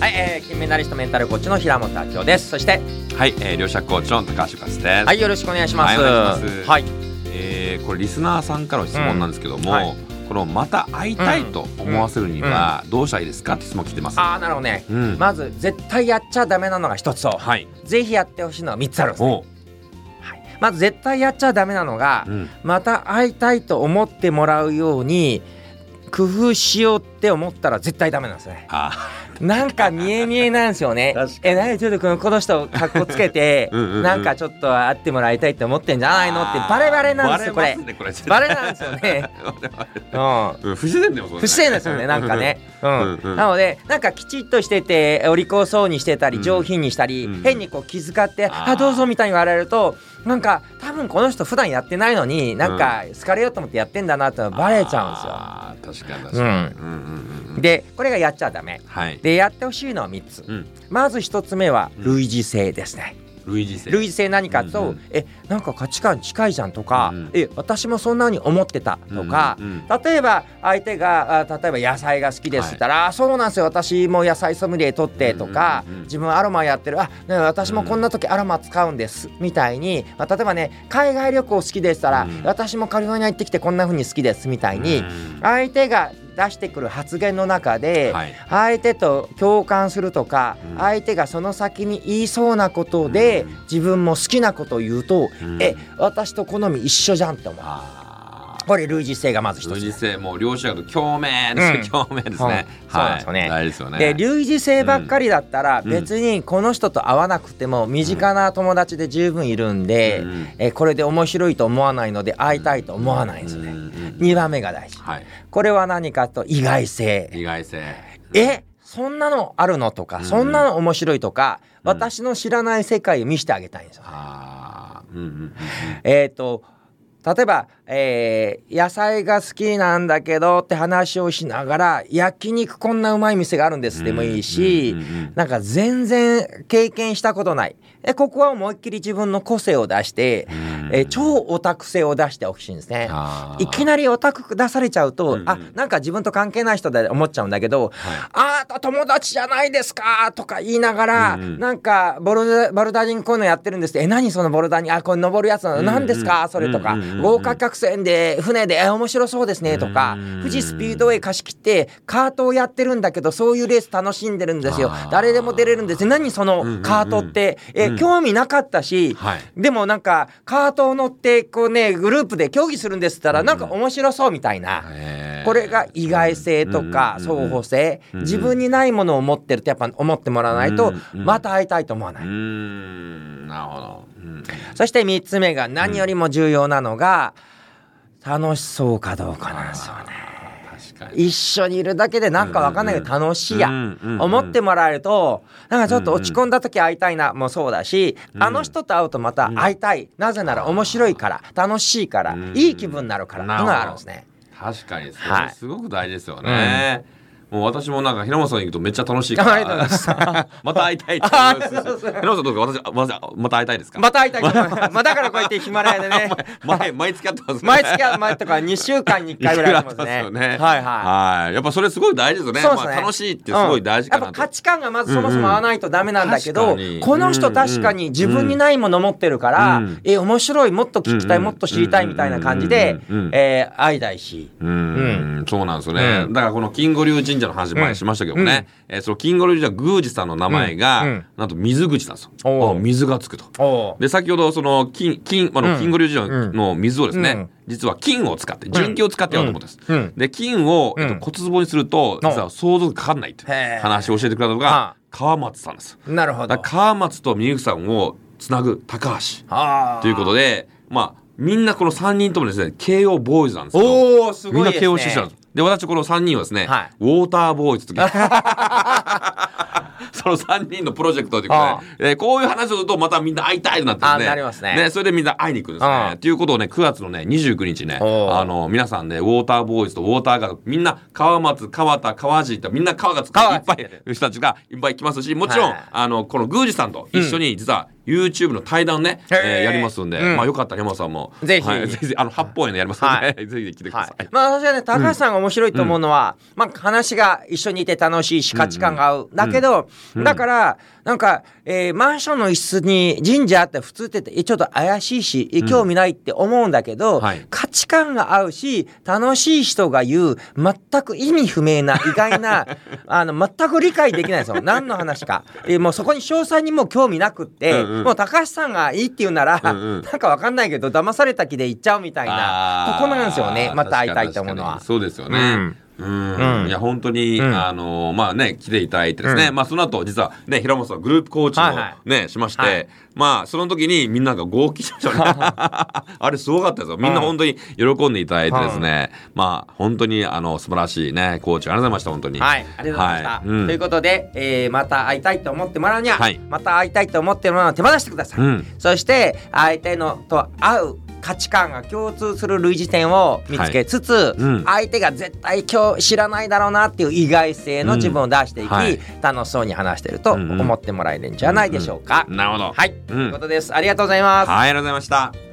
はい、えー、金メダリストメンタルコーチの平本明夫です。そしてはい、えー、両者コーチの高橋克です。はいよろしくお願いします。はいお願いします。はい。えーこれリスナーさんからの質問なんですけども、うん。はいこのまた会いたいと思わせるにはどうしたらいいですかって質問来てます。ああなるほどね、うん。まず絶対やっちゃダメなのが一つと、はい。ぜひやってほしいのは三つあるんですね、お、はい、まず絶対やっちゃダメなのが、うん、また会いたいと思ってもらうように工夫しようって思ったら絶対ダメなんですね。あなんか見え見えなんですよね。確かに。え何ちょっとこのこの人かっこつけて うんなんかちょっと会ってもらいたいって思ってんじゃないのってバレバレなんですよこれ。バレますねこれ。バレなんですよね。うん。うん、不自然だよ。それ不自然ですよねなんかね、うん。うんうん。なのでなんかきちっとしててお利口そうにしてたりうん。上品にしたり、うん。変にこう気遣って「あどうぞ」みたいに言われるとなんか多分この人普段やってないのになんか好かれようと思ってやってんだなってバレちゃうんですよ。確かに確かに。うんうんうんうん。でこれがやっちゃダメ。はい。でやってほしいのは3つ。うん。まず1つ目は類似性ですね。類似性。類似性何かと、うんうん。えなんか価値観近いじゃんとか、うんえ私もそんなに思ってたとか、うんうん例えば相手があ例えば野菜が好きですって言ったら、あそうなんですよ私も野菜ソムリエ取ってとか、うんうんうんうん。自分アロマやってるあ、ね、私もこんな時アロマ使うんですみたいに、まあ、例えばね海外旅行好きでしたら、うん。私もカリフォルニア行ってきてこんな風に好きですみたいに、うん。相手が出してくる発言の中で、はい。相手と共感するとか、うん。相手がその先に言いそうなことで、うん。自分も好きなことを言うと、うん。え私と好み一緒じゃんって思うこれ類似性がまず一つ類似性もう両者と共鳴ですうんね。共鳴ですね。うんそうですよねですよね。で類似性ばっかりだったらうん別にこの人と会わなくても身近な友達で十分いるんで、うんえこれで面白いと思わないので会いたいと思わないんですね。うんうん2番目が大事はい。これは何かと意外性意外性。えそんなのあるのとか、うんそんなの面白いとか、うん私の知らない世界を見せてあげたいんですよ。ああ。うんうんうんえっ、と例えば、えー野菜が好きなんだけどって話をしながら焼肉こんなうまい店があるんですでもいいし、うんうんなんか全然経験したことないえここは思いっきり自分の個性を出して、うん。えー超オタク性を出してほしいんですね。いきなりオタク出されちゃうと、うんうん。あなんか自分と関係ない人で思っちゃうんだけど、あーた友達じゃないですかとか言いながら、うんうん。なんかボルボルダリングこういうのやってるんですって。え何そのボルダリン？グあこれ登るやつなの、何ですか？それとか、豪華客船で船でえ面白そうですね。とか、富士スピードウェイ貸し切ってカートをやってるんだけどそういうレース楽しんでるんですよ。誰でも出れるんです。何そのカートって、えうん。興味なかったし、はい。でもなんかカートを乗ってこうねグループで競技するんですったらなんか面白そうみたいな。これが意外性とかうん。双方性。うん。自分にないものを持ってるってやっぱ思ってもらわないとうん。また会いたいと思わなうい。ん。なるほど。うん。そして3つ目が何よりも重要なのが楽しそうかどうかなんですよね。一緒にいるだけでなんかわかんないけど楽しいや。思ってもらえるとなんかちょっと落ち込んだ時会いたいなもそうだしうん。あの人と会うとまた会いたい。なぜなら面白いから楽しいからうん。いい気分になるからっていうのがあるんですね。確かに。そはい。れすごく大事ですよね。もう私もなんか平本さんに行くとめっちゃ楽しいからます。また会いたいって思いますし 平本さんどうですか私私また会いたいですか？また会いたいます。まあだからこうやってヒマラヤでね。毎毎月会ってます毎月は前とか2週間に1回ぐらいやってますね。よね。はいはい。はい。やっぱそれすごい大事ですよね。すねまあ楽しいってすごい大事かなと。うんやっぱ価値観がまずそもそも合わないとダメなんだけど、うんこの人確かに自分にないもの持ってるから、うんえ面白いもっと聞きたい、うんもっと知りたいみたいな感じで、えー、愛だいし。うん、そうなんですよね、うんだからこの金吾流神社の話前にしましたけどね、えーその金吾流神社宮司さんの名前が、うん。うん。なんと水口なん。ですよ水がつくと。で先ほどその金金あのうん。金吾流神社の水をですね、うん。実は金を使って純金を使ってやろうと思ってます、うん。で金を、えっと、うん骨壺にすると実は想像がかかんないって話を教えてくれたのはがあ。川松さんです。なるほど。川松と水口さんをつなぐ高橋ということでまあみんなこの3人ともですね慶応ボーイズなんですけどおおすごいね。みんな慶応出身なんです。で、私この3人はですね、はい。ウォーターボーイズとき。その3人のプロジェクトということで、えーこういう話をするとまたみんな会いたいとなってね。あなりますね。それでみんな会いに行くんですね。うんということをね、9月のね、29日ね、あの、皆さんで、ウォーターボーイズとウォーターガール、みんな川松、川田、川地とみんな川がつくいっぱい人たちがいっぱい来ますし、もちろん、はい。あの、この宮司さんと一緒に実は YouTube の対談ね、えーやりますんで、うん。まあよかったら山本さんも、ぜひ。はいぜひ、あの、八方円のやりますんで、は ぜひ来てくだはさい。い、。まあ私はね高橋さんが面白いと思うのは、まあ話が一緒にいて楽しいし価値観が合う、だけど、うん。だからなんか、えーマンションの一室に神社あって普通ってえちょっと怪しいしえ興味ないって思うんだけど、はい。価値観が合うし楽しい人が言う全く意味不明な意外な あの全く理解できないんですよ何の話か、えーもうそこに詳細にもう興味なくって、うんうんもう高橋さんがいいって言うなら、なんかわかんないけど騙された気で行っちゃうみたいなここなんですよね。また会いたいと思うのは。そうですよね。うん、うんいや本当に、うん。あのまあね来ていただいてですね、うん。まあその後実はね平本さんグループコーチもはいはね、しまして、はい。まあその時にみんなが号泣しましたね。あれすごかったですよ。みんな本当に喜んでいただいてですね、まあ本当にあの素晴らしいねコーチありがとうございました本当に。はい、ありがとうございました。はい。うん。ということで、えーまた会いたいと思ってもらうには、はい。また会いたいと思ってもらうのは手放してください。うん。そして相手のと合う価値観が共通する類似点を見つけつつ、うん。相手が絶対今日知らないだろうなっていう意外性の自分を出していき、うんはい。楽しそうに話してるとうんうん。思ってもらえるんじゃないでしょうか。なるほど。はい、ということです。ありがとうございます。はいありがとうございました